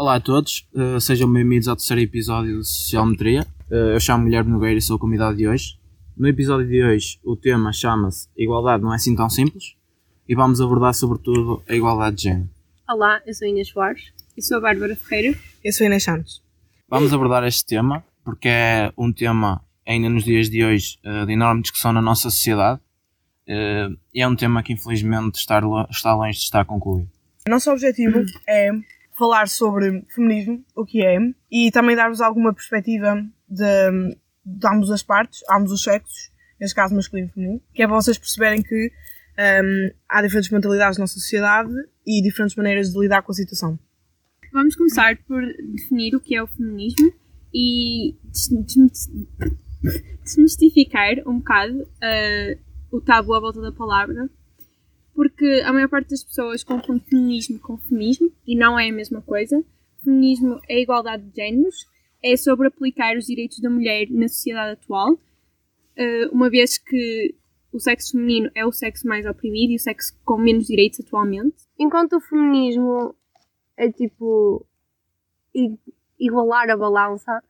Olá a todos, uh, sejam bem-vindos ao terceiro episódio de Sociometria. Uh, eu chamo Guilherme Nogueira e sou o convidado de hoje. No episódio de hoje, o tema chama-se Igualdade não é assim tão simples e vamos abordar sobretudo a igualdade de género. Olá, eu sou Inês Soares. Eu sou a Bárbara Ferreira. Eu sou Inês Santos. Vamos abordar este tema porque é um tema ainda nos dias de hoje uh, de enorme discussão na nossa sociedade e é um tema que infelizmente está, está longe de estar concluído. Nosso objetivo é falar sobre feminismo, o que é, e também dar-vos alguma perspectiva de, de ambos as partes, ambos os sexos, neste caso masculino e feminino, que é para vocês perceberem que um, há diferentes mentalidades na sociedade e diferentes maneiras de lidar com a situação. Vamos começar por definir o que é o feminismo e desmistificar um bocado uh, o tabu à volta da palavra porque a maior parte das pessoas confunde feminismo com feminismo e não é a mesma coisa. Feminismo é igualdade de géneros, é sobre aplicar os direitos da mulher na sociedade atual, eh, uma vez que o sexo feminino é o sexo mais oprimido e o sexo com menos direitos atualmente. Enquanto o feminismo é tipo igualar a balança,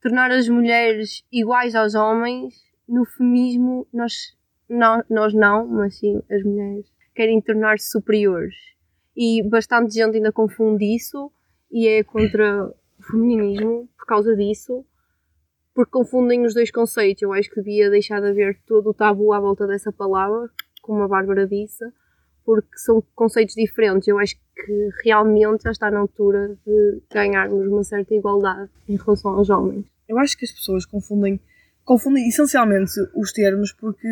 tornar as mulheres iguais aos homens, no feminismo nós não, nós não, mas sim as mulheres querem tornar-se superiores. E bastante gente ainda confunde isso e é contra o feminismo por causa disso, porque confundem os dois conceitos. Eu acho que devia deixar de haver todo o tabu à volta dessa palavra, como a Bárbara disse, porque são conceitos diferentes. Eu acho que realmente já está na altura de ganharmos uma certa igualdade em relação aos homens. Eu acho que as pessoas confundem, confundem essencialmente os termos porque,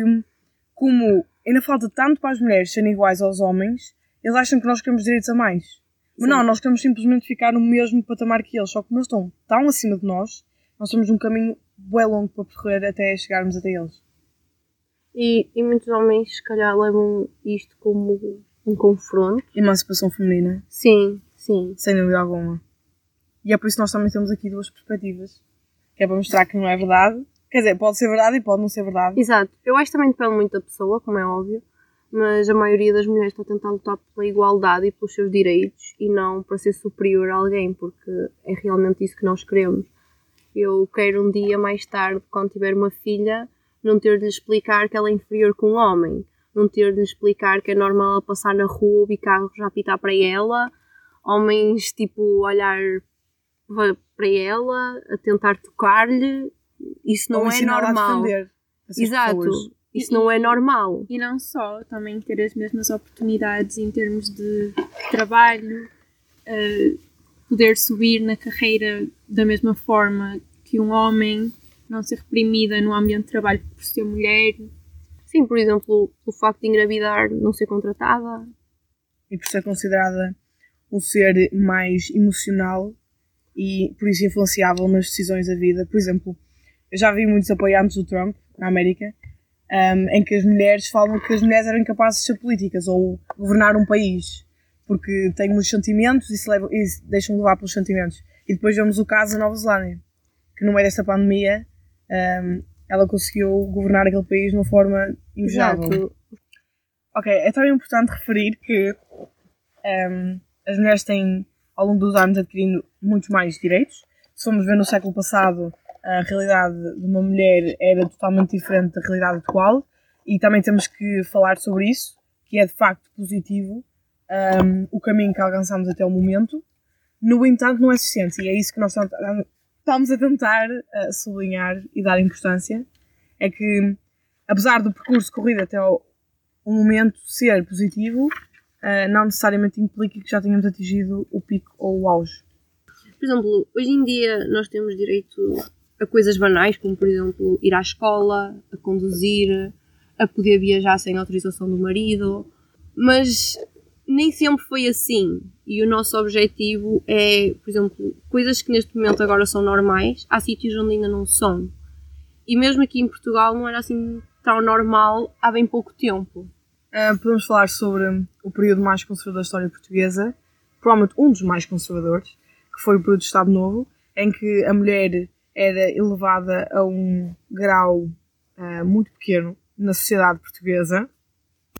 como ainda falta tanto para as mulheres serem iguais aos homens, eles acham que nós queremos direitos a mais. Mas não, nós queremos simplesmente ficar no mesmo patamar que eles, só que eles estão tão acima de nós, nós temos um caminho bem longo para percorrer até chegarmos até eles. E, e muitos homens, se calhar, levam isto como um confronto. Emancipação feminina. Sim, sim. Sem dúvida alguma. E é por isso que nós também temos aqui duas perspectivas. Que é para mostrar que não é verdade, Quer dizer, pode ser verdade e pode não ser verdade. Exato. Eu acho que também depende muito da pessoa, como é óbvio, mas a maioria das mulheres está a tentar lutar pela igualdade e pelos seus direitos e não para ser superior a alguém, porque é realmente isso que nós queremos. Eu quero um dia mais tarde, quando tiver uma filha, não ter de lhe explicar que ela é inferior com um homem, não ter de lhe explicar que é normal ela passar na rua e carros já apitar para ela, homens tipo olhar para ela, a tentar tocar-lhe isso não é normal. Exato. Pessoas. Isso e, não é normal. E não só, também ter as mesmas oportunidades em termos de trabalho, uh, poder subir na carreira da mesma forma que um homem, não ser reprimida no ambiente de trabalho por ser mulher. Sim, por exemplo, o facto de engravidar não ser contratada. E por ser considerada um ser mais emocional e por isso influenciável nas decisões da vida. Por exemplo, eu já vi muitos apoiantes do Trump na América um, em que as mulheres falam que as mulheres eram incapazes de ser políticas ou governar um país porque têm muitos sentimentos e se, levam, e se deixam levar pelos sentimentos. E depois vemos o caso da Nova Zelândia, que no meio desta pandemia um, ela conseguiu governar aquele país de uma forma invejável. Ok, é também importante referir que um, as mulheres têm, ao longo dos anos, adquirindo muitos mais direitos. Se formos ver no século passado, a realidade de uma mulher era totalmente diferente da realidade atual e também temos que falar sobre isso, que é de facto positivo um, o caminho que alcançamos até o momento. No entanto, não é suficiente e é isso que nós estamos a tentar uh, sublinhar e dar importância. É que, apesar do percurso corrido até o, momento ser positivo, uh, não necessariamente implica que já tenhamos atingido o pico ou o auge. Por exemplo, hoje em dia nós temos direito a coisas banais, como por exemplo ir à escola, a conduzir, a poder viajar sem autorização do marido, mas nem sempre foi assim. E o nosso objetivo é, por exemplo, coisas que neste momento agora são normais, há sítios onde ainda não são. E mesmo aqui em Portugal não era assim tão normal há bem pouco tempo. Uh, podemos falar sobre o período mais conservador da história portuguesa, provavelmente um dos mais conservadores, que foi o período do Estado Novo, em que a mulher era elevada a um grau uh, muito pequeno na sociedade portuguesa.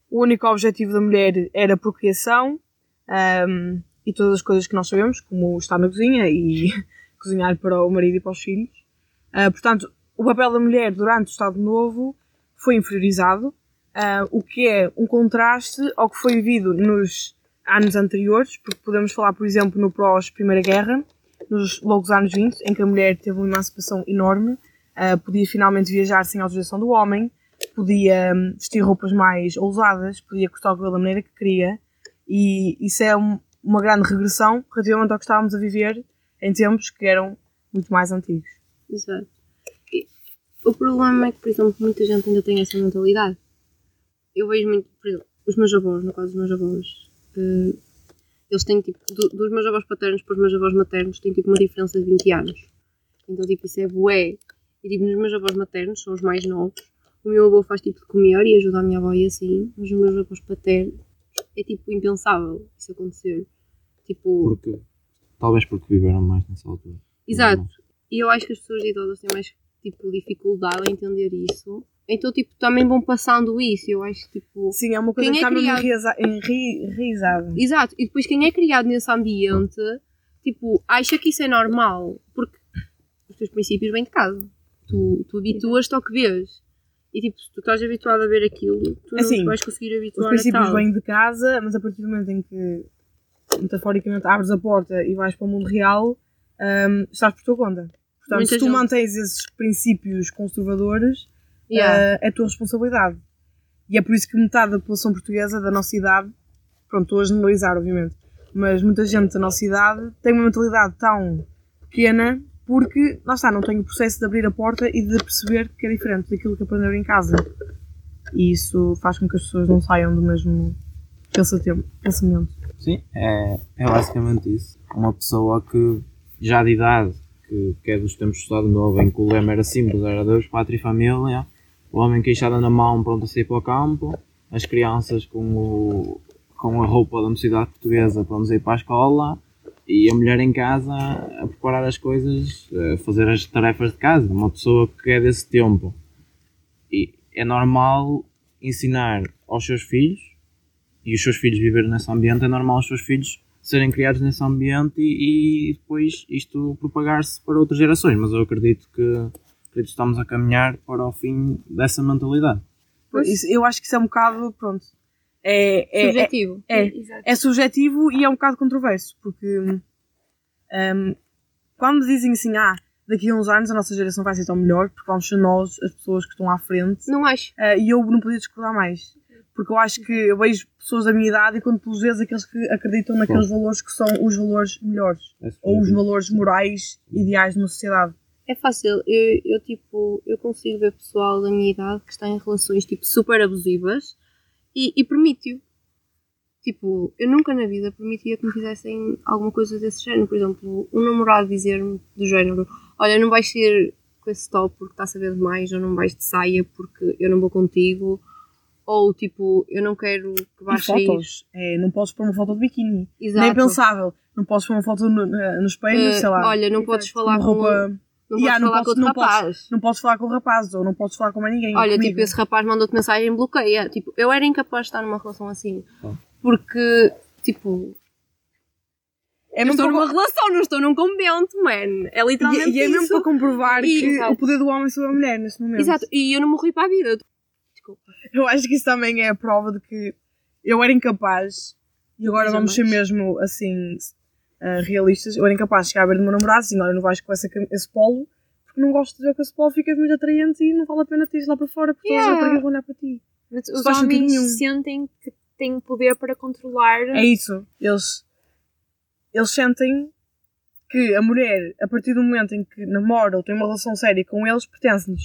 O único objetivo da mulher era a procriação um, e todas as coisas que nós sabemos, como estar na cozinha e cozinhar para o marido e para os filhos. Uh, portanto, o papel da mulher durante o Estado Novo foi inferiorizado, uh, o que é um contraste ao que foi vivido nos anos anteriores, porque podemos falar, por exemplo, no pós-Primeira Guerra, nos longos anos 20, em que a mulher teve uma emancipação enorme, uh, podia finalmente viajar sem autorização do homem, podia um, vestir roupas mais ousadas, podia cortar o cabelo da maneira que queria, e isso é um, uma grande regressão relativamente ao que estávamos a viver em tempos que eram muito mais antigos. Exato. E o problema é que, por exemplo, muita gente ainda tem essa mentalidade. Eu vejo muito, por exemplo, os meus avós, no caso dos meus avós, uh, eles têm tipo, do, dos meus avós paternos para os meus avós maternos, tem tipo uma diferença de 20 anos. Então, tipo, isso é bué. E tipo, nos meus avós maternos, são os mais novos, o meu avô faz tipo de comer e ajuda a minha avó e assim, mas os meus avós paternos é tipo impensável isso acontecer. Tipo. Porque, talvez porque viveram mais nessa altura. Exato. E eu acho que as pessoas idosas têm mais tipo, dificuldade a entender isso. Então, tipo, também vão passando isso. Eu acho que, tipo. Sim, é uma coisa Quem que é está criado- enraiza- enraizada. Exato. E depois quem é criado nesse ambiente, tipo, acha que isso é normal. Porque os teus princípios vêm de casa. Tu, tu habituas-te ao que vês. E tipo, se tu estás habituado a ver aquilo, tu não Assim, te vais conseguir Os habituar a princípios tal. vêm de casa, mas a partir do momento em que, metaforicamente, abres a porta e vais para o mundo real, hum, estás por tua conta. Portanto, Muita se tu gente- mantens esses princípios conservadores, Yeah. uh, é a tua responsabilidade. E é por isso que metade da população portuguesa da nossa idade, pronto, estou a generalizar, obviamente, mas muita gente da nossa idade tem uma mentalidade tão pequena porque, lá está, não tem o processo de abrir a porta e de perceber que é diferente daquilo que aprenderam em casa. E isso faz com que as pessoas não saiam do mesmo pensamento. Sim, é, é basicamente isso. Uma pessoa que já de idade, que, que é dos tempos do Estado Novo, em que o lema era simples, era Deus, Pátria e Família, o homem queixada na mão pronto a sair para o campo, as crianças com, o, com a roupa da mocidade portuguesa pronto a ir para a escola, e a mulher em casa a preparar as coisas, a fazer as tarefas de casa. Uma pessoa que é desse tempo. E é normal ensinar aos seus filhos e os seus filhos viverem nesse ambiente, é normal os seus filhos serem criados nesse ambiente e, e depois isto propagar-se para outras gerações. Mas eu acredito que, acredito que estamos a caminhar para o fim dessa mentalidade. Isso- eu acho que isso é um bocado, pronto, é, é, é, Subjetivo. é, Exato. é subjetivo e é um bocado controverso, porque hum, quando dizem assim, ah, daqui a uns anos a nossa geração vai ser tão melhor, porque vamos ser nós as pessoas que estão à frente, Não acho. ah, e eu não podia discordar mais. Porque eu acho que eu vejo pessoas da minha idade e quando pelos vezes aqueles que acreditam naqueles valores que são os valores melhores, É ou os valores morais ideais de uma sociedade. É fácil. Eu, eu, tipo, eu consigo ver pessoal da minha idade que está em relações, tipo, super abusivas e, e permite-o. Tipo, eu nunca na vida permitia que me fizessem alguma coisa desse género. Por exemplo, um namorado dizer-me do género: Olha, não vais ser com esse top porque está a saber demais, ou não vais de saia porque eu não vou contigo. Ou tipo, eu não quero que vais sair. fotos. É, não posso pôr uma foto de biquíni. Exato. Nem pensável. Não posso pôr uma foto no, no, espelho, Eh, sei lá. Olha, não podes falar com. roupa. Não Yeah, podes não falar posso- com outro não posso. rapaz. Não posso falar com rapazes ou não posso falar com mais ninguém. Olha, comigo. tipo, esse rapaz mandou-te mensagem e bloqueia. Tipo, eu era incapaz de estar numa relação assim. Oh. Porque, tipo, é mesmo estou para, numa relação, não estou num convento, man. É literalmente e, e é mesmo isso. para comprovar E- que Exato. o poder do homem sobre a mulher neste momento. Exato, e eu não morri para a vida. Desculpa. Eu acho que isso também é a prova de que eu era incapaz, e agora vamos ser mesmo assim ah, realistas, eu era incapaz de chegar a ver do meu namorado assim, olha, não vais com essa esse polo, porque não gosto de ver com esse polo, ficas muito atraente e não vale a pena te ir lá para fora, porque Yeah. raparigas vão olhar para ti. Mas os homens sentem que têm poder para controlar. É isso. Eles, eles sentem que a mulher, a partir do momento em que namora ou tem uma relação séria com eles, pertence-lhes.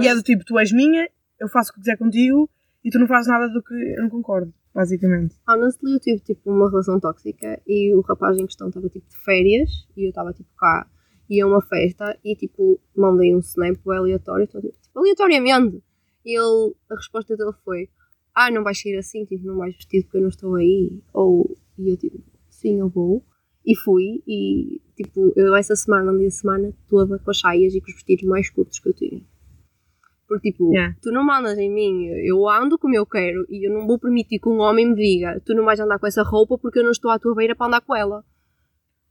E é do tipo, tu és minha, eu faço o que quiser contigo e tu não fazes nada do que eu não concordo, basicamente. Honestly, eu tive tipo uma relação tóxica e o rapaz em questão estava tipo de férias e eu estava tipo cá e a uma festa e tipo mandei um snap aleatório, então, tipo, aleatoriamente. E ele, a resposta dele foi: Ah, não vais sair assim, tipo, não vais vestido porque eu não estou aí. Ou, e eu tipo, sim, eu vou. E fui e tipo, eu essa semana, andei a semana toda com as saias e com os vestidos mais curtos que eu tinha. Porque, tipo, Yeah. tu não mandas em mim, eu ando como eu quero e eu não vou permitir que um homem me diga tu não vais andar com essa roupa porque eu não estou à tua beira para andar com ela.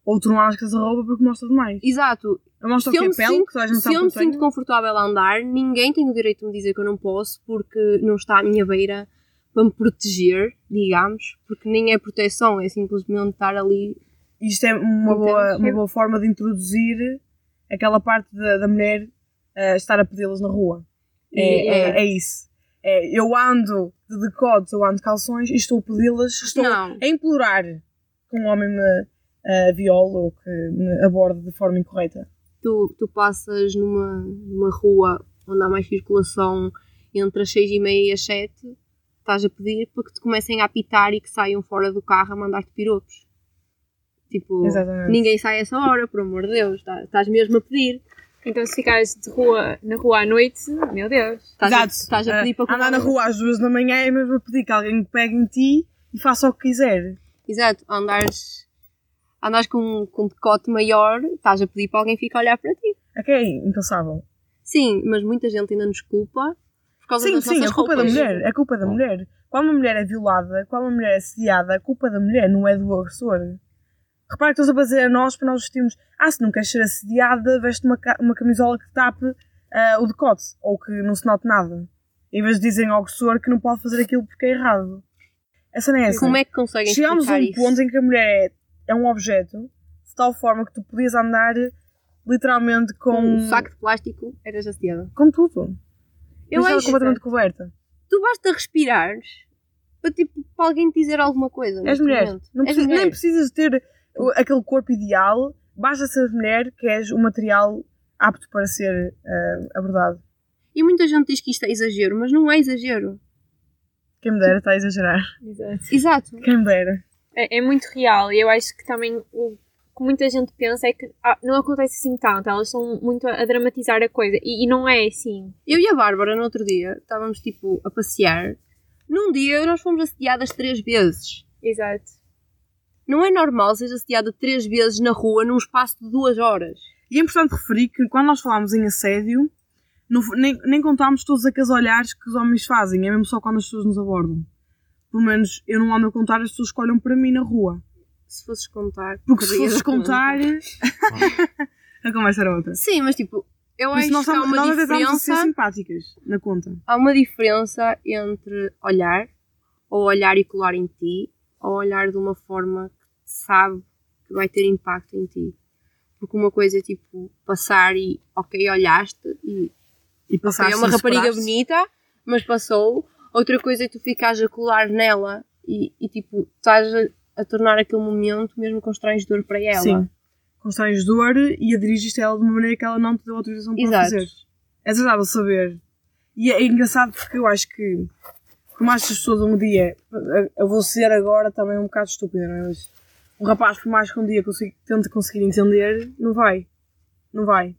Ou tu não arrascas a roupa porque mostra demais. Exato. Eu mostro Se eu me pele, sinto, que toda a gente se eu me sinto confortável a andar, ninguém tem o direito de me dizer que eu não posso porque não está à minha beira para me proteger, digamos, porque nem é proteção, é simplesmente estar ali. Isto é uma boa, uma boa forma de introduzir aquela parte da, da mulher eh, estar a pedi-las na rua. É, é, é. é isso. É, eu ando de decotes, eu ando de calções e estou a pedi-las, estou Não. a implorar que um homem me eh, viole ou que me aborde de forma incorreta. Tu, tu passas numa, numa rua onde há mais circulação entre as 6 e meia e as 7, estás a pedir para que te comecem a apitar e que saiam fora do carro a mandar-te piropos. Tipo, Exatamente. ninguém sai a essa hora, por amor de Deus, tá- estás mesmo a pedir. Então se ficares de rua, na rua à noite, meu Deus. Estás a, Exato. estás a pedir para que andar na rua às duas da manhã é mesmo a pedir que alguém pegue em ti e faça o que quiser. Exato, andares, andares com, com um decote maior, estás a pedir para alguém ficar a olhar para ti. É é impensável. Sim, mas muita gente ainda nos culpa por causa Sim, das sim, nossas a culpa é da mulher. É culpa da mulher. Quando uma mulher é violada, quando uma mulher é assediada, a culpa é da mulher, não é do agressor. Repara que estás a fazer a nós para nós vestirmos. Ah, se não queres ser assediada, veste uma, uma camisola que tape ah, o decote ou que não se note nada. Em vez de dizem ao agressor que não pode fazer aquilo porque é errado. Essa não é essa. Como é que conseguem Chegámos a um isso? ponto em que a mulher é, é um objeto de tal forma que tu podias andar literalmente com, um saco de plástico, eras assediada. com tudo. Eu acho completamente coberta. tu basta respirares para, tipo, para alguém te dizer alguma coisa. És mulher. Não precisas- mulher. Nem precisas ter aquele corpo ideal. Basta ser mulher que és o material apto para ser eh, abordado. E muita gente diz que isto é exagero, mas não é exagero. Quem me dera está a exagerar. Exato. Exato. Quem me dera. É, é muito real e eu acho que também o que muita gente pensa é que ah, não acontece assim tanto, elas estão muito a, a dramatizar a coisa e, e não é assim. Eu e a Bárbara, no outro dia, estávamos tipo a passear. Num dia nós fomos assediadas três vezes. Exato. Não é normal ser assediada três vezes na rua num espaço de duas horas. E é importante referir que quando nós falamos em assédio, não nem, nem contámos todos aqueles olhares que os homens fazem. É mesmo só quando as pessoas nos abordam. Pelo menos eu não ando a contar, as pessoas escolhem para mim na rua. Se fosses contar. Porque se fosses contar. a conversa era outra. Sim, mas tipo, eu acho nós, que há uma nós até estamos a ser diferença. simpáticas na conta. Há uma diferença entre olhar, ou olhar e colar em ti, ou olhar de uma forma sabe que vai ter impacto em ti. Porque uma coisa é tipo passar e, ok, olhaste e E passar ok, é uma rapariga bonita, mas passou. Outra coisa é tu ficares a colar nela e, e tipo, estás a, a tornar aquele momento mesmo constrangedor para ela. Sim. Constróis dor e adirigiste a ela de uma maneira que ela não te deu autorização para Exato. fazer. É desagradável saber. E é engraçado porque eu acho que, que as pessoas um dia, eu- eu vou ser agora também um bocado estúpida, não é? Mas um rapaz, por mais que um dia consiga, tente conseguir entender, não vai. Não vai.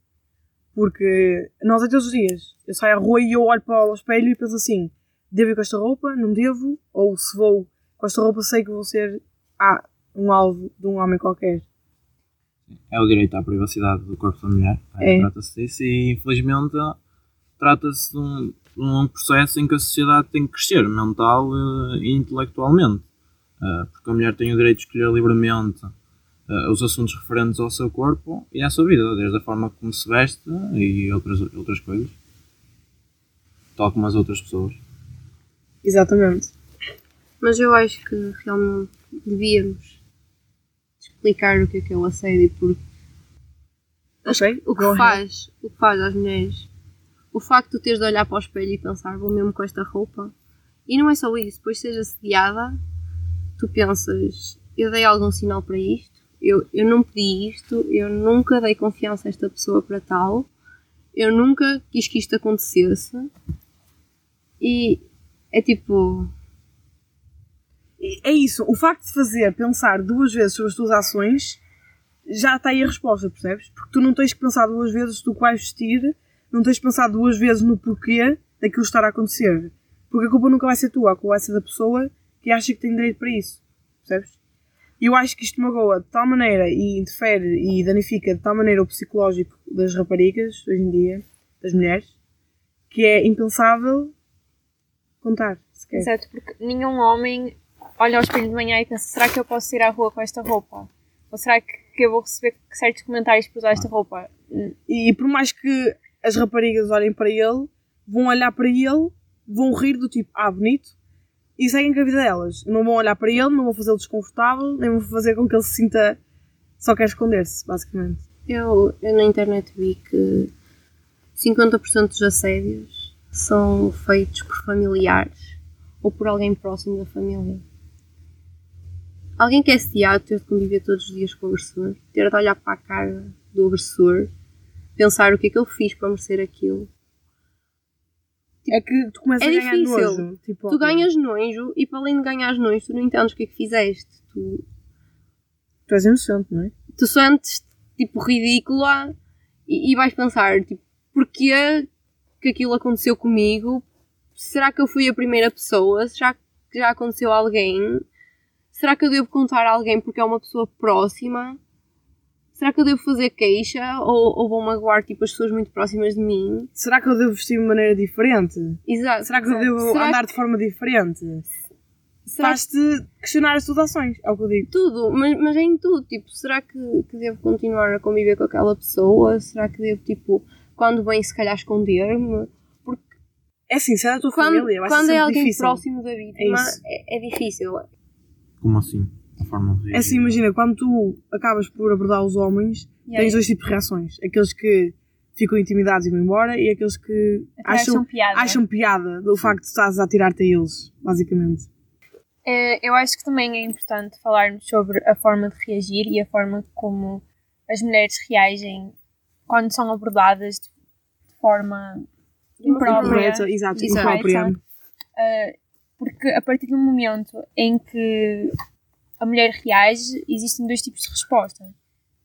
Porque nós é todos os dias. Eu saio à rua e eu olho para o espelho e penso assim: devo ir com esta roupa? Não devo? Ou se vou com esta roupa, sei que vou ser ah, um alvo de um homem qualquer. É o direito à privacidade do corpo da mulher. É. Trata-se disso e infelizmente trata-se de um, de um processo em que a sociedade tem que crescer mental eh, e intelectualmente. Eh, porque a mulher tem o direito de escolher livremente eh, os assuntos referentes ao seu corpo e à sua vida, desde a forma como se veste e outras, outras coisas. Tal como as outras pessoas. Exatamente. Mas eu acho que realmente devíamos explicar o que é que é o assédio porque Ok, o que faz, o que faz às mulheres, o facto de tu teres de olhar para o espelho e pensar vou mesmo com esta roupa e não é só isso, depois seja assediada, tu pensas eu dei algum sinal para isto, eu, eu não pedi isto, eu nunca dei confiança a esta pessoa para tal, eu nunca quis que isto acontecesse e é tipo É isso, o facto de fazer pensar duas vezes sobre as tuas ações já está aí a resposta, percebes? Porque tu não tens que pensar duas vezes do que vais vestir, não tens que pensar duas vezes no porquê daquilo estar a acontecer. Porque a culpa nunca vai ser tua, a culpa vai ser da pessoa que acha que tem direito para isso, percebes? E eu acho que isto magoa de tal maneira e interfere e danifica de tal maneira o psicológico das raparigas hoje em dia, das mulheres, que é impensável contar. sequer. Exato, porque nenhum homem olha ao espelho de manhã e pensa: será que eu posso ir à rua com esta roupa? Ou será que, que eu vou receber certos comentários por usar esta roupa? E por mais que as raparigas olhem para ele, vão olhar para ele, vão rir do tipo, ah, bonito, e seguem com a vida delas. Não vão olhar para ele, não vão fazê-lo desconfortável, nem vão fazer com que ele se sinta só quer esconder-se, basicamente. Eu, eu na internet vi que 50% dos assédios são feitos por familiares ou por alguém próximo da família. Alguém que é assediado ter de conviver todos os dias com o agressor, ter de olhar para a cara do agressor, pensar o que é que eu fiz para merecer aquilo. É que tu começas É a ganhar difícil. nojo. Tipo, Tu ganhas nojo e para além de ganhar nojo, tu não entendes o que é que fizeste. Tu, Tu és inocente, não é? tu sentes tipo ridícula e, e vais pensar tipo, porquê que aquilo aconteceu comigo? Será que eu fui a primeira pessoa? Será que já aconteceu a alguém? Será que eu devo contar a alguém porque é uma pessoa próxima? Será que eu devo fazer queixa ou, ou vou magoar tipo, as pessoas muito próximas de mim? Será que eu devo vestir de maneira diferente? Exato. Será que eu devo Será andar de forma diferente? será que Faz-te questionar as tuas ações, é o que eu digo. tudo, mas, mas é em tudo, tipo, será que, que devo continuar a conviver com aquela pessoa? Será que devo, tipo, quando vem se calhar esconder-me? É assim, se é da tua Quando, família, vai ser quando é alguém difícil. próximo da vítima, É é, é difícil. Como assim? A forma de É assim, imagina, quando tu acabas por abordar os homens, Yeah, tens dois tipos de reações. Aqueles que ficam intimidados e vão embora e aqueles que acham, acham piada. acham piada do facto de estás a atirar-te a eles, basicamente. É, eu acho que também é importante falarmos sobre a forma de reagir e a forma como as mulheres reagem quando são abordadas de, forma imprópria. Exato, Exato. imprópria. Uh, porque a partir do momento em que a mulher reage, existem dois tipos de resposta.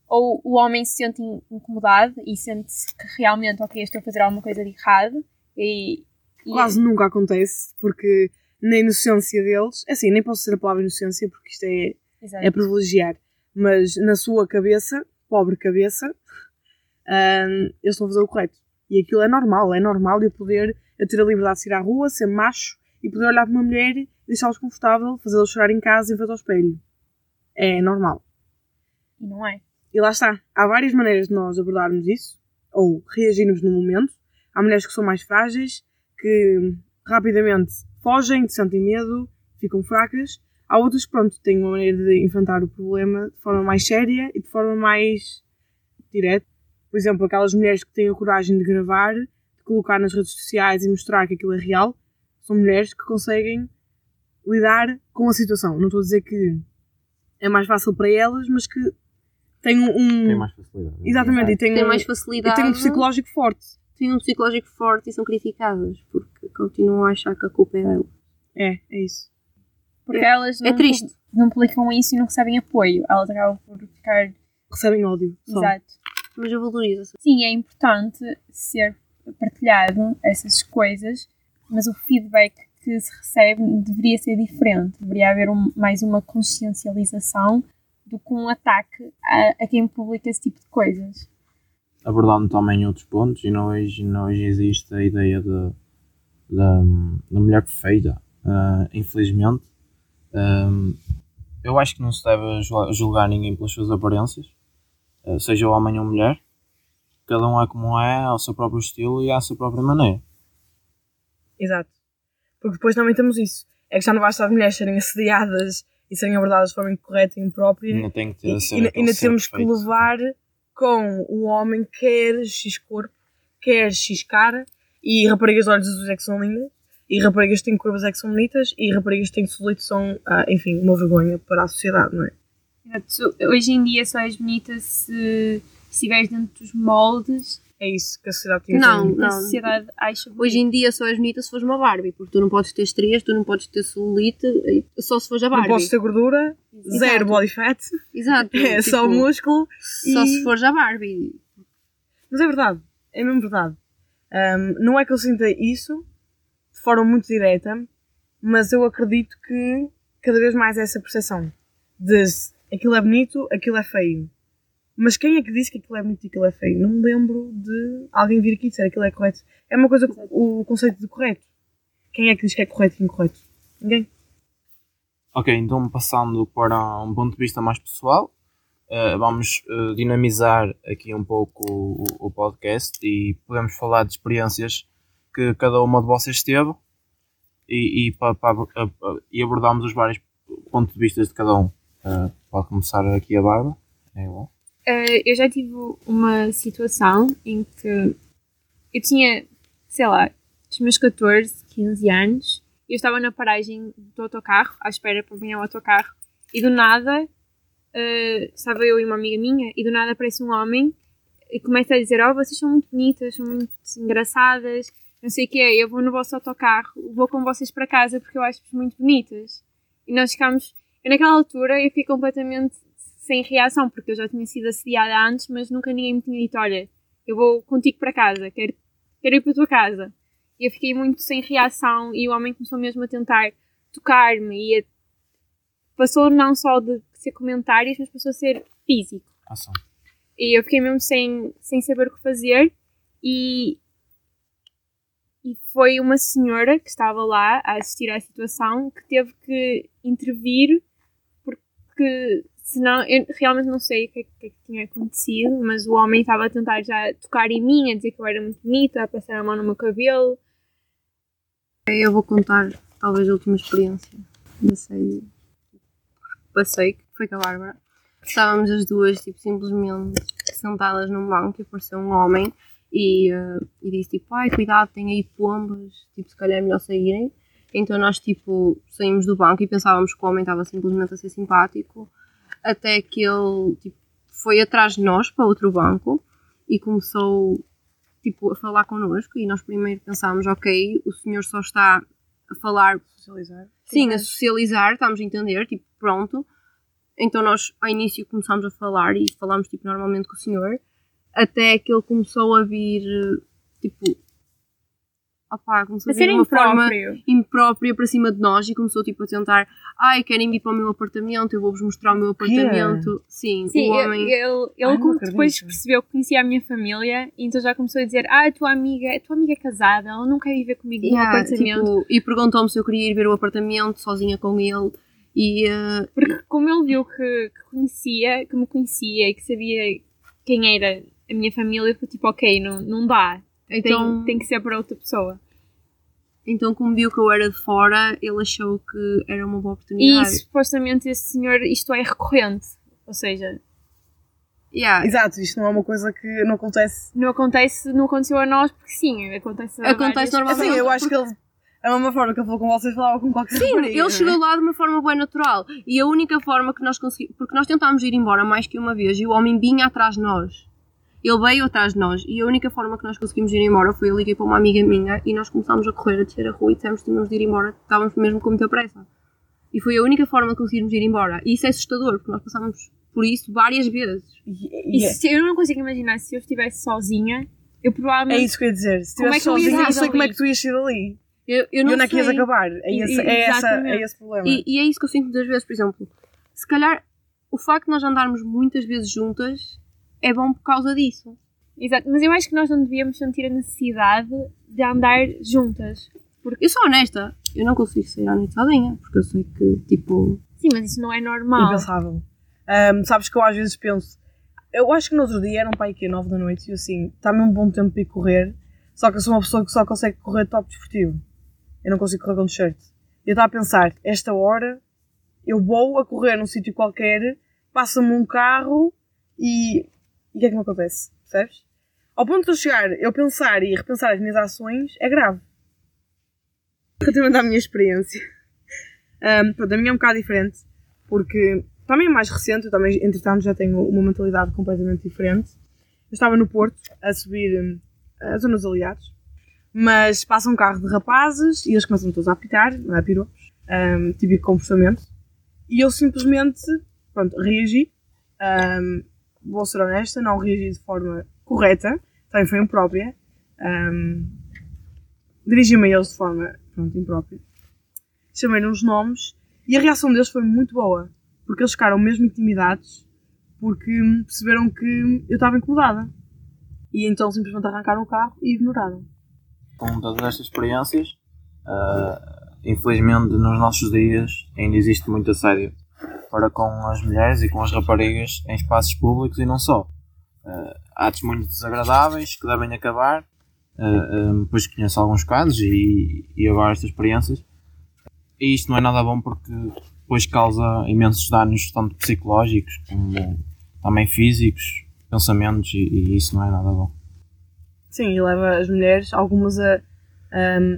Ou o homem se sente in- incomodado e sente-se que realmente, ok, estou a fazer alguma coisa de errado e, e Quase nunca acontece, porque na inocência deles, é assim, nem posso dizer a palavra inocência porque isto é, Exato. é privilegiar, mas na sua cabeça, pobre cabeça, hum, eles estão a fazer o correto. E aquilo é normal, é normal eu poder eu ter a liberdade de ir à rua, ser macho e poder olhar para uma mulher, deixá-los confortável, fazê-la chorar em casa em frente ao espelho. É normal. E não é. E lá está. Há várias maneiras de nós abordarmos isso, ou reagirmos no momento. Há mulheres que são mais frágeis, que rapidamente fogem, sentem medo, ficam fracas. Há outras que, pronto, têm uma maneira de enfrentar o problema de forma mais séria e de forma mais direta. Por exemplo, aquelas mulheres que têm a coragem de gravar, de colocar nas redes sociais e mostrar que aquilo é real, são mulheres que conseguem lidar com a situação. Não estou a dizer que é mais fácil para elas, mas que têm um. um- Tem mais facilidade. Exatamente, e têm, Tem um, mais e facilidade. têm um psicológico forte. têm um psicológico forte e são criticadas porque continuam a achar que a culpa é dela. É, é isso. Porque elas É não, triste. pu- não publicam isso e não recebem apoio. Elas acabam por ficar. Recebem ódio. Só. Exato. Mas eu valorizo Sim, é importante ser partilhado essas coisas, mas o feedback que se recebe deveria ser diferente. Deveria haver um- mais uma consciencialização do que um ataque a, a quem publica esse tipo de coisas. abordando também outros pontos e não hoje, não hoje existe a ideia de, da, da mulher perfeita. Ah, infelizmente, Ahm, eu acho que não se deve ju- julgar ninguém pelas suas aparências, ah, seja homem ou mulher. Cada um é como é, ao seu próprio estilo e à sua própria maneira. Exato. Porque depois também temos isso. É que já não basta as mulheres serem assediadas e serem abordadas de forma incorreta e imprópria. Ainda tem que ter E, a ser e- ainda temos que perfeito. levar com o homem quer X corpo, quer X cara, e raparigas de olhos azuis é que são lindas, e raparigas que têm curvas é que são bonitas, e raparigas que têm solito são, ah, enfim, uma vergonha para a sociedade, não é? Exato. Hoje em dia só és bonita se se estiveres dentro dos moldes É isso que a sociedade tem Não, que a não. sociedade acha bonito. Hoje em dia só és bonita se fores uma Barbie, porque tu não podes ter estrias, tu não podes ter celulite, só se fores a Não Barbie. posso ter gordura, Exato. zero body fat, Exato. é só tipo, músculo. Só e- se fores a Barbie. Mas é verdade, é mesmo verdade. Ahm, não é que eu sinta isso de forma muito direta, mas eu acredito que cada vez mais é essa percepção de aquilo é bonito, aquilo é feio. Mas quem é que disse que aquilo é bonito e aquilo é feio? Não me lembro de alguém vir aqui e dizer que aquilo é correto. É uma coisa, o conceito de correto. Quem é que diz que é correto e incorreto? Ninguém. Ok, então passando para um ponto de vista mais pessoal, eh, vamos eh, dinamizar aqui um pouco o, o podcast e podemos falar de experiências que cada uma de vocês teve e, e, pa- pa- a- a- e abordamos os vários pontos de vista de cada um. Eh, pode começar aqui a Bárbara. É igual. Eh, eu já tive uma situação em que eu tinha, sei lá, dos meus 14, 15 anos, eu estava na paragem do autocarro, à espera para vir ao autocarro, e do nada, eh, estava eu e uma amiga minha, e do nada aparece um homem e começa a dizer: Oh, vocês são muito bonitas, são muito engraçadas, não sei o que eu vou no vosso autocarro, vou com vocês para casa porque eu acho-vos muito bonitas. E nós ficámos, eu naquela altura eu fiquei completamente sem reação, porque eu já tinha sido assediada antes, mas nunca ninguém me tinha dito: Olha, eu vou contigo para casa, quero, quero ir para a tua casa. E eu fiquei muito sem reação e o homem começou mesmo a tentar tocar-me e a- passou não só de ser comentários, mas passou a ser físico. E eu fiquei mesmo sem, sem saber o que fazer e, e foi uma senhora que estava lá a assistir à situação que teve que intervir porque senão eu realmente não sei o que, é que- é que tinha acontecido, mas o homem estava a tentar já tocar em mim, a dizer que eu era muito bonita, a passar a mão no meu cabelo. Eu vou contar talvez a última experiência desse passei, que foi com a Bárbara. Estávamos as duas, tipo, simplesmente sentadas num banco e apareceu um homem e, eh, e disse tipo, ai cuidado, tem aí pombas, tipo, se calhar é melhor saírem. Então nós tipo saímos do banco e pensávamos que o homem estava simplesmente a ser simpático, até que ele tipo, foi atrás de nós para outro banco e começou tipo, a falar connosco e nós primeiro pensámos, ok, o senhor só está a falar Socializar. Sim, a socializar, estamos a entender, tipo, pronto. Então nós, ao início, começámos a falar e falámos, tipo, normalmente com o senhor, até que ele começou a vir, tipo, opá, começou a, ser de uma forma impróprio. imprópria para cima de nós e começou, tipo, a tentar, ai, querem ir para o meu apartamento, eu vou-vos mostrar o meu apartamento. Sim, Sim, o ele, homem... ele, ele Ai, como acredito. depois percebeu que conhecia a minha família, então já começou a dizer: Ah, a tua amiga, a tua amiga é casada, ela não quer viver comigo no Yeah, apartamento. tipo, e perguntou-me se eu queria ir ver o apartamento sozinha com ele e... eh, Porque como ele viu que, que conhecia, que me conhecia e que sabia quem era a minha família, foi tipo, ok, não, não dá. Então... Tem, tem que ser para outra pessoa. Então, como viu que eu era de fora, ele achou que era uma boa E oportunidade. supostamente esse senhor, isto é recorrente. Ou seja, Yeah. Exato, isto não é uma coisa que não acontece. não acontece, não aconteceu a nós, porque sim, acontece a Acontece normalmente. Assim, eu acho que ele. A mesma forma que ele falou com vocês, falava com qualquer Sim, rapariga, ele é? chegou lá de uma forma bem natural. E a única forma que nós conseguimos. Porque nós tentámos ir embora mais que uma vez e o homem vinha atrás de nós. Ele veio atrás de nós e a única forma que nós conseguimos ir embora foi eu liguei para uma amiga minha e nós começámos a correr, a descer a rua e dissemos que tínhamos de ir embora, estávamos mesmo com muita pressa. E foi a única forma que conseguimos ir embora. E isso é assustador, porque nós passámos por isso várias vezes. E- é- se, eu não consigo imaginar se eu estivesse sozinha, eu É provavelmente. isso que eu ia dizer. Se Como é estivesse que eu ia sozinho, eu não sei como é que tu ias sair dali. Eu, eu não onde é que ias sei. acabar? É esse, é essa, é esse o problema. E, e é isso que eu sinto muitas vezes, por exemplo, se calhar o facto de nós andarmos muitas vezes juntas é bom por causa disso. Exato, mas eu acho que nós não devíamos sentir a necessidade de andar juntas. Eu sou honesta, eu não consigo sair à noite sozinha, porque eu sei que, tipo, Sim, mas isso não é normal. Impensável. Ahm, sabes que eu às vezes penso. Eu acho que no outro dia era um pai que 9 da noite e eu assim, está mesmo um bom tempo para ir correr. Só que eu sou uma pessoa que só consegue correr top desportivo. Eu não consigo correr com t-shirt. Eu estava a pensar, esta hora eu vou a correr num sítio qualquer, passa-me um carro e. E o que é que me acontece? Percebes? Ao ponto de eu chegar, eu pensar e repensar as minhas ações, é grave. Relativamente à minha experiência. Um, pronto, a minha é um bocado diferente, porque também é mais recente, eu também, entretanto, já tenho uma mentalidade completamente diferente. Eu estava no Porto a subir hum, a Zona dos Aliados, mas passa um carro de rapazes e eles começam todos a apitar, não é piropos, um, típico comportamento, e eu simplesmente, pronto, reagi. Um, vou ser honesta, não reagi de forma correta, também foi imprópria. Um, Dirigi-me a eles de forma, pronto, imprópria chamei-lhe uns nomes e a reação deles foi muito boa, porque eles ficaram mesmo intimidados porque perceberam que eu estava incomodada. E então simplesmente arrancaram o carro e ignoraram. Com todas estas experiências, uh, infelizmente nos nossos dias ainda existe muito assédio para com as mulheres e com as raparigas em espaços públicos e não só. Uh, atos muito desagradáveis que devem acabar. Uh, um, depois conheço alguns casos e, e agora estas experiências. E isto não é nada bom porque depois causa imensos danos, tanto psicológicos como também físicos, pensamentos, e, e isso não é nada bom. Sim, e leva as mulheres, algumas a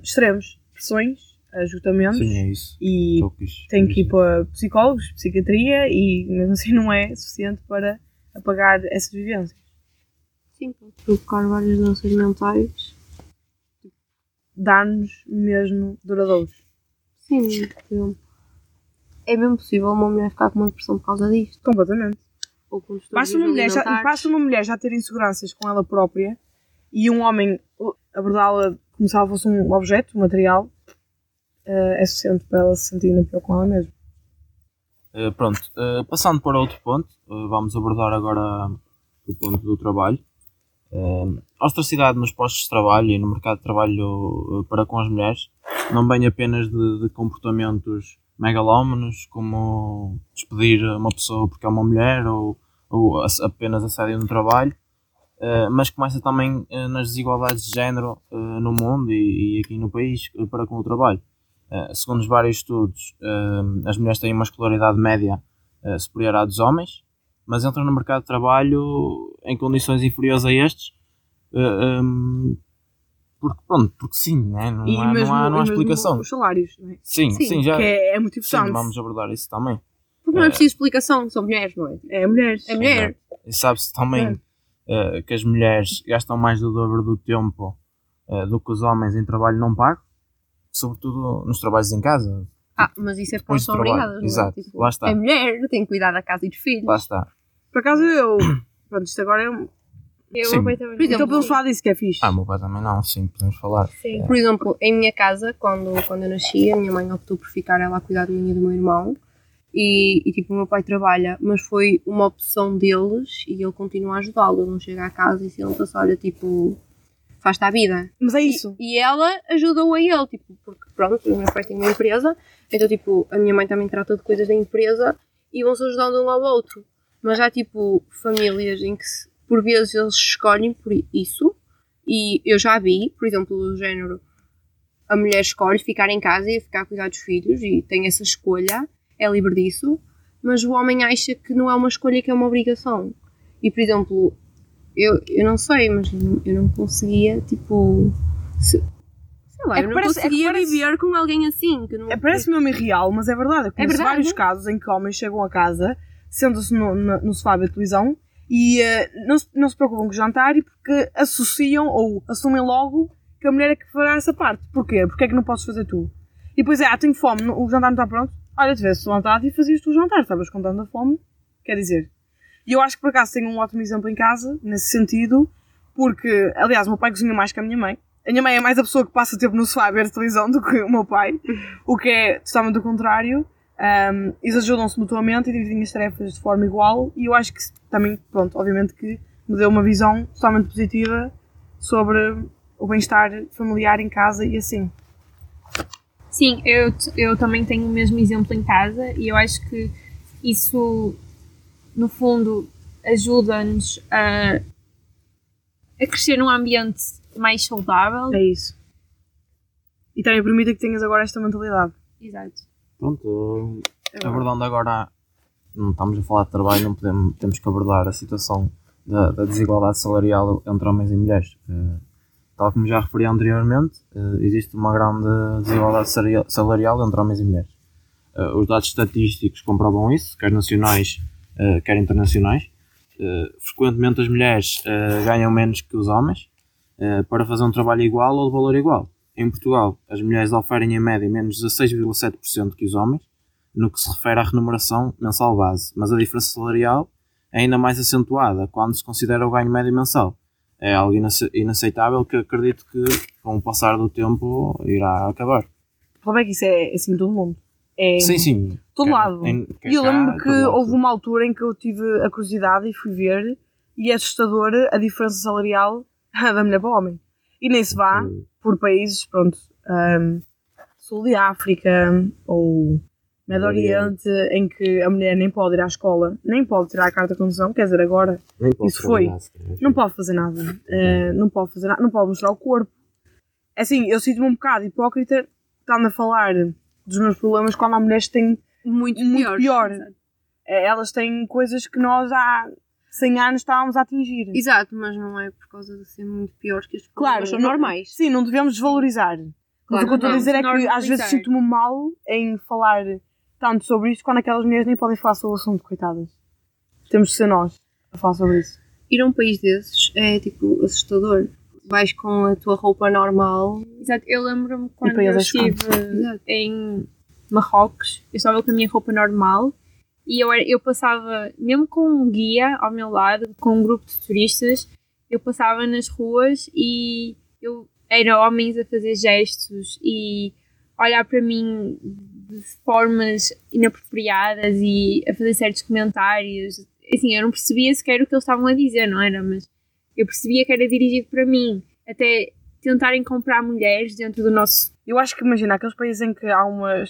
extremos, pressões, ajustamentos. Sim, é isso. E tem que ir para psicólogos, psiquiatria, e mesmo assim não é suficiente para apagar essas vivências. Sim, pode provocar várias doenças mentais. Danos mesmo duradouros. Sim, é mesmo possível uma mulher ficar com uma depressão por causa disto. Completamente. Ou com basta, uma mulher já, basta uma mulher já ter inseguranças com ela própria e um homem abordá-la como se ela fosse um objeto, um material, uh, é suficiente para ela se sentir na pior com ela mesma. Uh, pronto, uh, passando para outro ponto, vamos abordar agora o ponto do trabalho. a ostracidade nos postos de trabalho e no mercado de trabalho para com as mulheres não vem apenas de, de comportamentos megalómanos, como despedir uma pessoa porque é uma mulher ou, ou apenas assédio no trabalho, uh, mas começa também uh, nas desigualdades de género uh, no mundo e, e, aqui no país para com o trabalho. Segundo vários estudos, as mulheres têm uma escolaridade média superior à dos homens, mas entram no mercado de trabalho em condições inferiores a estes. Um, porque, pronto, porque sim, né? não, há, mesmo, não há, não há explicação. Os salários, não é? Sim, sim, sim já. Que é, é muito importante. Sim, vamos abordar isso também. Porque não é preciso explicação, são mulheres, não é? É mulheres. É mulher. E sabe-se também é. uh, que as mulheres gastam mais do dobro do tempo uh, do que os homens em trabalho não pago, sobretudo nos trabalhos em casa. Ah, mas isso é porque elas são obrigadas, Exato, é? tipo, lá está. É mulher, tem que cuidar da casa e dos filhos. Lá está. Por acaso eu. Pronto, isto agora é eu sim. Por exemplo, então podemos falar disso que é fixe. Ah, meu pai também não, sim, podemos falar. Sim. É. Por exemplo, em minha casa, quando, quando eu nasci, a minha mãe optou por ficar ela a cuidar de mim e do meu irmão. E, e tipo, o meu pai trabalha, mas foi uma opção deles e ele continua a ajudá-lo. Ele não chega à casa e se ele se olha, tipo, faz-te a vida. Mas é isso. E, e ela ajudou a ele, tipo, porque pronto, os meus pais têm uma empresa, então tipo, a minha mãe também trata de coisas da empresa e vão-se ajudando um ao outro. Mas há tipo famílias em que por vezes eles escolhem por isso, e eu já vi, por exemplo, do género, a mulher escolhe ficar em casa e ficar a cuidar dos filhos, e tem essa escolha, é livre disso, mas o homem acha que não é uma escolha, que é uma obrigação. E, por exemplo, eu, eu não sei, mas eu não conseguia, tipo. Se, sei lá, é eu não parece, é conseguia é parece, viver com alguém assim. Que não, é, parece mesmo irreal, mas é verdade. Eu conheço é verdade, vários casos em que homens chegam a casa, sentam-se no, no, no sofá da televisão e uh, não, se, não se preocupam com o jantar e porque associam ou assumem logo que a mulher é que fará essa parte. Porquê? Porque é que não posso fazer tu? E depois é, ah, tenho fome, o jantar não está pronto. Olha, tivesse vontade e fazias tu o jantar, estavas com tanta fome. Quer dizer. E eu acho que por acaso tenho um ótimo exemplo em casa, nesse sentido, porque, aliás, o meu pai cozinha mais que a minha mãe. A minha mãe é mais a pessoa que passa tempo no sofá a ver televisão do que o meu pai, o que é totalmente o contrário. Um, eles ajudam-se mutuamente e dividem as tarefas de forma igual e eu acho que também, pronto, obviamente que me deu uma visão totalmente positiva sobre o bem-estar familiar em casa e assim. Sim, eu, eu também tenho o mesmo exemplo em casa e eu acho que isso, no fundo, ajuda-nos a, a crescer num ambiente mais saudável. É isso. E também permite que tenhas agora esta mentalidade. Exato. Pronto, é abordando agora, não estamos a falar de trabalho, não podemos, temos que abordar a situação da, da desigualdade salarial entre homens e mulheres. Uh, tal como já referi anteriormente, uh, existe uma grande desigualdade salarial entre homens e mulheres. Uh, os dados estatísticos comprovam isso, quer nacionais, quer internacionais. frequentemente as mulheres ganham menos que os homens para fazer um trabalho igual ou de valor igual. Em Portugal, as mulheres oferem em média menos 16,7% que os homens, no que se refere à remuneração mensal base, mas a diferença salarial é ainda mais acentuada quando se considera o ganho médio mensal. É algo inaceitável que acredito que, com o passar do tempo, irá acabar. O problema é que isso é assim todo mundo. É Sim, sim. todo lado. E eu lembro que houve uma altura em que eu tive a curiosidade e fui ver, e é assustador a diferença salarial da mulher para o homem. E nem se vá por países, pronto, ahm, Sul de África ou Médio Oriente, em que a mulher nem pode ir à escola, nem pode tirar a carta de condução, quer dizer, agora isso foi. calhar. não pode fazer nada. Eh, não pode fazer nada, não pode mostrar o corpo. É assim, eu sinto-me um bocado hipócrita estando a falar dos meus problemas quando há mulheres que têm Muito, muito pior. pior. Eh, Elas têm coisas que nós há 100 anos estávamos a atingir. Exato, mas não é por causa de ser muito piores que estes Claro, problemas são normais. Sim, não devemos desvalorizar. Mas o que eu estou a dizer é que às vezes sinto-me mal em falar tanto sobre isto quando aquelas mulheres nem podem falar sobre o assunto, coitadas. Temos de ser nós a falar sobre isso. Ir a um país desses é tipo assustador. Vais com a tua roupa normal. Exato, eu lembro-me quando eu é estive Exato. em Marrocos, eu estava com a minha roupa normal e eu, eu passava, mesmo com um guia ao meu lado, com um grupo de turistas, eu passava nas ruas e eu era homens a fazer gestos e olhar para mim de formas inapropriadas e a fazer certos comentários. Assim, eu não percebia sequer o que eles estavam a dizer, não era? Mas eu percebia que era dirigido para mim. Até tentarem comprar mulheres dentro do nosso Eu acho que, imagina, aqueles países em que há uma,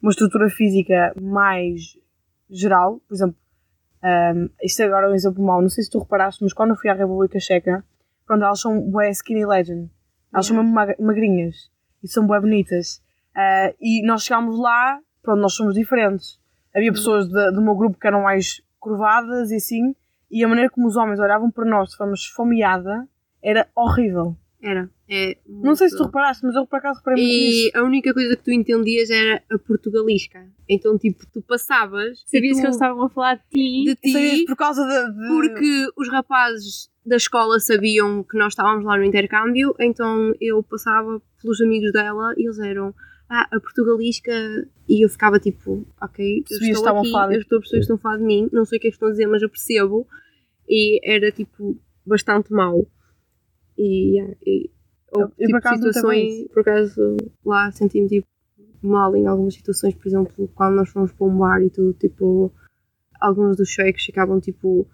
uma estrutura física mais geral, por exemplo, um, isto agora é um exemplo mau, não sei se tu reparaste, mas quando eu fui à República Checa, pronto, elas são bué skinny legend, elas são mesmo mag- magrinhas e são bué bonitas. Uh, e nós chegámos lá, pronto, nós somos diferentes. Havia pessoas de- do meu grupo que eram mais curvadas e assim, e a maneira como os homens olhavam para nós de forma esfomeada era horrível. Era. É Não sei se tu muito- reparaste, mas eu por acaso reparei muito. E a única coisa que tu entendias era a portugalisca. Então, tipo, tu passavas. Sabias tu, que eles estavam a falar de ti? de ti. Sabias por causa de, de- Porque os rapazes da escola sabiam que nós estávamos lá no intercâmbio, então eu passava pelos amigos dela e eles eram ah, a portugalisca e eu ficava tipo, ok, eu estou a aqui, de- eu estou a perceber que estão a falar de mim, não sei o que é que estão a dizer, mas eu percebo e era tipo bastante mau. E, yeah, e Eu- houve por tipo, vi situações, por acaso lá senti-me tipo mal em algumas situações, por exemplo, quando nós fomos para um bar e tudo, tipo, alguns dos shakes ficavam tipo,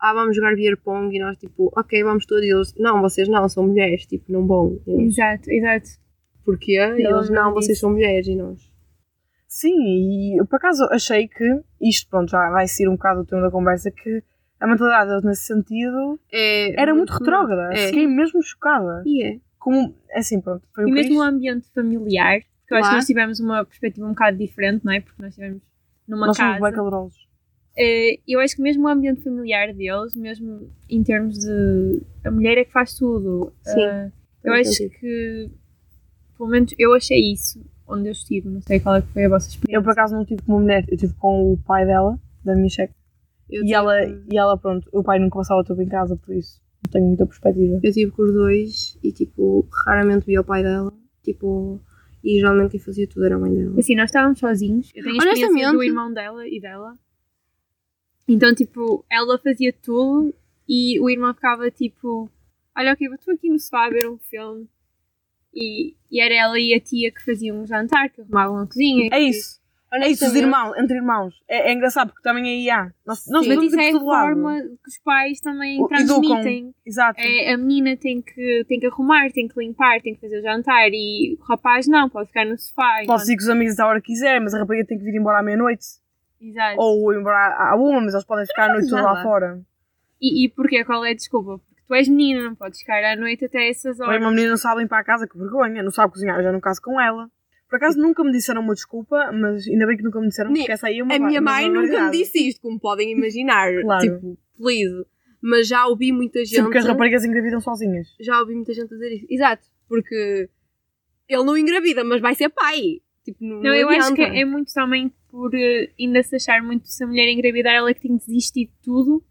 ah, vamos jogar beer pong e nós tipo, ok, vamos todos. E eles, não, vocês não, são mulheres, tipo, não nós, Exato, exato. Porquê? E Eu eles, não, lembro vocês são mulheres e nós. Sim, e eu por acaso achei que isto, pronto, já vai ser um bocado o tema da conversa, que a mentalidade deles nesse sentido É era muito retrógrada. É. Fiquei mesmo chocada. E é. Como, assim, pronto, foi E um mesmo o ambiente familiar, porque eu acho que nós tivemos uma perspectiva um bocado diferente, não é? Porque nós estivemos numa Nós somos bem casa. calorosos. Eh, eu acho que mesmo o ambiente familiar deles, mesmo em termos de. A mulher é que faz tudo. Sim, Eh, eu acho sentido. que. Pelo menos eu achei isso onde eu estive. Não sei qual é que foi a vossa experiência. Eu por acaso não tive com uma mulher, eu tive com o pai dela, da minha checa. Eu E tive- ela, e ela, pronto, o pai nunca passava tempo em casa, por isso não tenho muita perspectiva. Eu tive com os dois e tipo, raramente via o pai dela. Tipo, e geralmente quem fazia tudo era a mãe dela. Assim, nós estávamos sozinhos. Eu tenho a experiência do irmão dela e dela. Então, tipo, ela fazia tudo e o irmão ficava tipo: Olha, ok, eu estou aqui no sofá a ver um filme. E, e era ela e a tia que faziam um jantar, que arrumavam a cozinha. É isso. É isso, os irmãos, entre irmãos. É, é engraçado porque também aí há. Nós, nós Sim. Mas vemos isso é de a lado. forma que os pais também O- educam. transmitem. Exato. É, a menina tem que, tem que arrumar, tem que limpar, tem que fazer o jantar e o rapaz não, pode ficar no sofá. Pode seguir com os amigos à hora que quiser, mas a rapariga tem que vir embora à meia-noite. Exato. Ou ir embora à uma, mas eles podem ficar a noite toda lá fora. E, e porquê? Qual é a desculpa? Tu és menina, não podes ficar à noite até essas Ou horas. uma menina não sabe limpar a casa, que vergonha. Não sabe cozinhar, já não caso com ela. Por acaso nunca me disseram uma desculpa, mas ainda bem que nunca me disseram porque essa aí é uma A minha mãe nunca me disse isto, como podem imaginar. Claro. Tipo, please. Mas já ouvi muita gente. Sim, porque as raparigas engravidam sozinhas. Já ouvi muita gente dizer isso. Exato. Porque ele não engravida, mas vai ser pai. Tipo, não, Não, eu acho que é muito também por eh, ainda se achar muito se a mulher engravidar, ela é que tem que desistir de tudo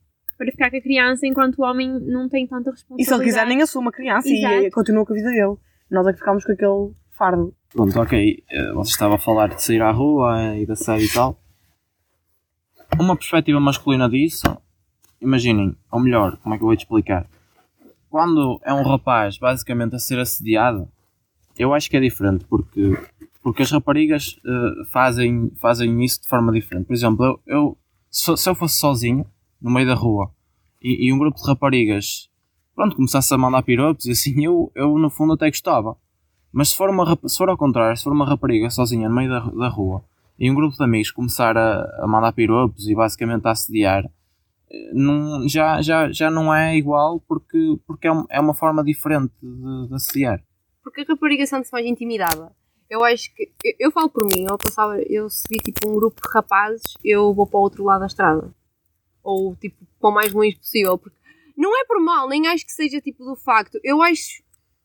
para ficar com a criança, enquanto o homem não tem tanta E responsabilidade. se ele quiser, nem assume a criança e Exato. eh, continua com a vida dele. Nós é que ficamos com aquele fardo. Pronto, ok. eh, Você estava a falar de sair à rua e da série e tal. Uma perspectiva masculina disso, imaginem, ou melhor, como é que eu vou te explicar? Quando é um rapaz basicamente a ser assediado, eu acho que é diferente, porque Porque as raparigas eh, fazem, fazem isso de forma diferente. Por exemplo, eu, eu- se, se eu fosse sozinho, no meio da rua, e, e um grupo de raparigas, pronto, começasse a mandar piropos e assim, eu, eu no fundo até gostava. Mas se for, uma, se for ao contrário, se for uma rapariga sozinha no meio da, da rua, e um grupo de amigos começar a, a mandar piropos e basicamente a assediar, eh, não, já, já, já não é igual porque, porque é, é uma forma diferente de, de assediar. Porque a rapariga sente-se mais intimidada. Eu acho que. Eu, eu falo por mim, eu passava. Eu se vi tipo um grupo de rapazes, eu vou para o outro lado da estrada. Ou tipo, para o mais longe possível. Porque não é por mal, nem acho que seja tipo do facto. Eu acho.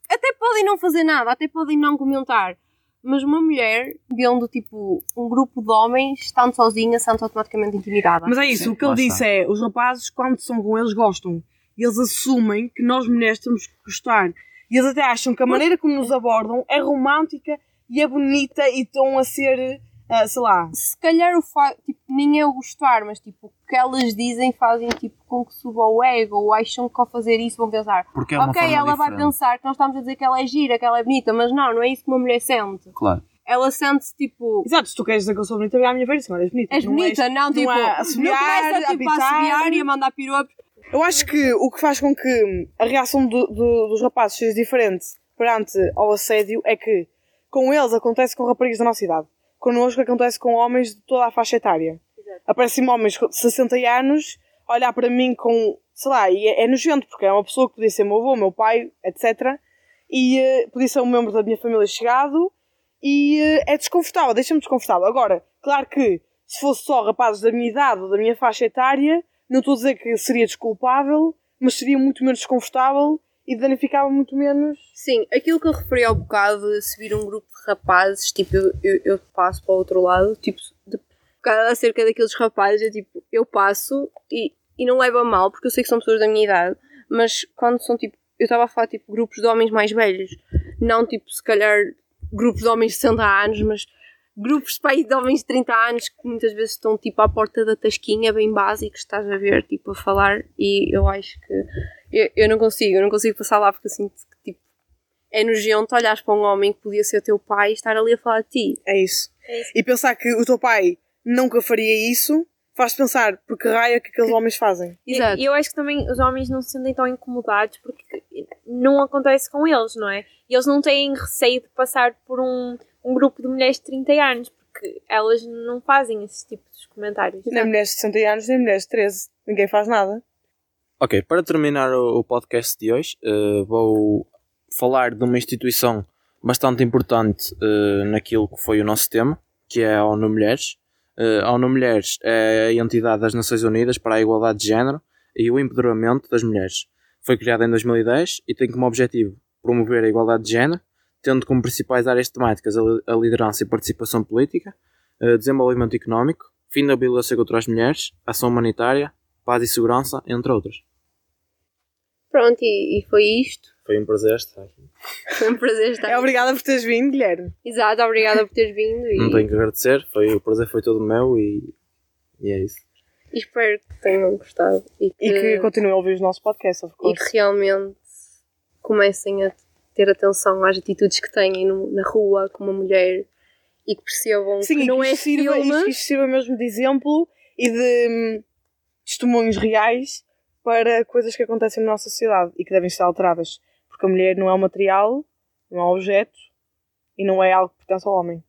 Até podem não fazer nada, até podem não comentar. Mas uma mulher, vendo tipo um grupo de homens, estando sozinha, sente automaticamente intimidada. Mas é isso, Sim, o que ele disse é: os rapazes, quando são com eles, gostam. E eles assumem que nós mulheres temos que gostar. E eles até acham que a maneira como nos abordam é romântica e é bonita e estão a ser, ah, sei lá, se calhar o tipo, nem é o gostar, mas tipo, o que elas dizem fazem tipo com que suba o ego, ou acham que ao fazer isso vão pensar, Porque é uma ok, forma ela vai diferente. pensar que nós estamos a dizer que ela é gira, que ela é bonita, mas não, não é isso que uma mulher sente. Claro. Ela sente-se tipo, exato, se tu queres dizer que eu sou bonita, vai à minha ver, senhora, és bonita. és Não bonita, não, tipo, não é não assobiar, começa tipo, a apitar. assobiar e a mandar piropos. Eu acho que o que faz com que a reação do- do- dos rapazes seja diferente perante ao assédio é que com eles acontece com raparigas da nossa idade. Connosco acontece com homens de toda a faixa etária. Aparecem-me homens com 60 anos olhar para mim com, sei lá, e é, é nojento, porque é uma pessoa que podia ser meu avô, meu pai, etc. E eh, podia ser um membro da minha família chegado e eh, é desconfortável, deixa-me desconfortável. Agora, claro que se fosse só rapazes da minha idade ou da minha faixa etária, não estou a dizer que seria desculpável, mas seria muito menos desconfortável e danificava muito menos. Sim, aquilo que eu referi ao bocado de se vir um grupo de rapazes, tipo, eu, eu, eu passo para o outro lado, tipo, de, bocado acerca daqueles rapazes, é tipo, eu passo e, e não levo a mal, porque eu sei que são pessoas da minha idade, mas quando são tipo, eu estava a falar tipo grupos de homens mais velhos, não tipo, se calhar, grupos de homens de 60 anos, mas grupos de pai de homens de 30 anos que muitas vezes estão tipo à porta da tasquinha, bem básicos, estás a ver, tipo, a falar, e eu acho que eu, eu não consigo, eu não consigo passar lá porque eu sinto que tipo é nojento olhares para um homem que podia ser teu pai e estar ali a falar de ti. É isso. É isso. E pensar que o teu pai nunca faria isso faz pensar por que raio é que aqueles homens fazem. Exato. E eu acho que também os homens não se sentem tão incomodados porque não acontece com eles, não é? E eles não têm receio de passar por um, um grupo de mulheres de 30 anos porque elas não fazem esse tipo de comentários. Nem mulheres de 60 anos, nem mulheres de 13. Ninguém faz nada. Ok, para terminar o, podcast de hoje, eh, vou falar de uma instituição bastante importante eh, naquilo que foi o nosso tema, que é a ONU Mulheres. Eh, a ONU Mulheres é a entidade das Nações Unidas para a Igualdade de Género e o Empoderamento das Mulheres. Foi criada em 2010 e tem como objetivo promover a igualdade de género, tendo como principais áreas temáticas a li- a liderança e participação política, eh, desenvolvimento económico, fim da violência contra as mulheres, ação humanitária, paz e segurança, entre outras. Pronto, e, e foi isto. Foi um prazer estar aqui. Foi um prazer estar É obrigada por teres vindo, Guilherme. Exato, obrigada por teres vindo e, Não tenho que agradecer, foi, o prazer foi todo meu e, e é isso. e espero que tenham gostado e que, E que continuem a ouvir os nossos podcasts, of e course. que realmente comecem a ter atenção às atitudes que têm no- na rua com uma mulher e que percebam Sim, que não que é sirva, filme. que sirva mesmo de exemplo e de hum, testemunhos reais para coisas que acontecem na nossa sociedade e que devem ser alteradas. Porque a mulher não é um material, não é um objeto e não é algo que pertence ao homem.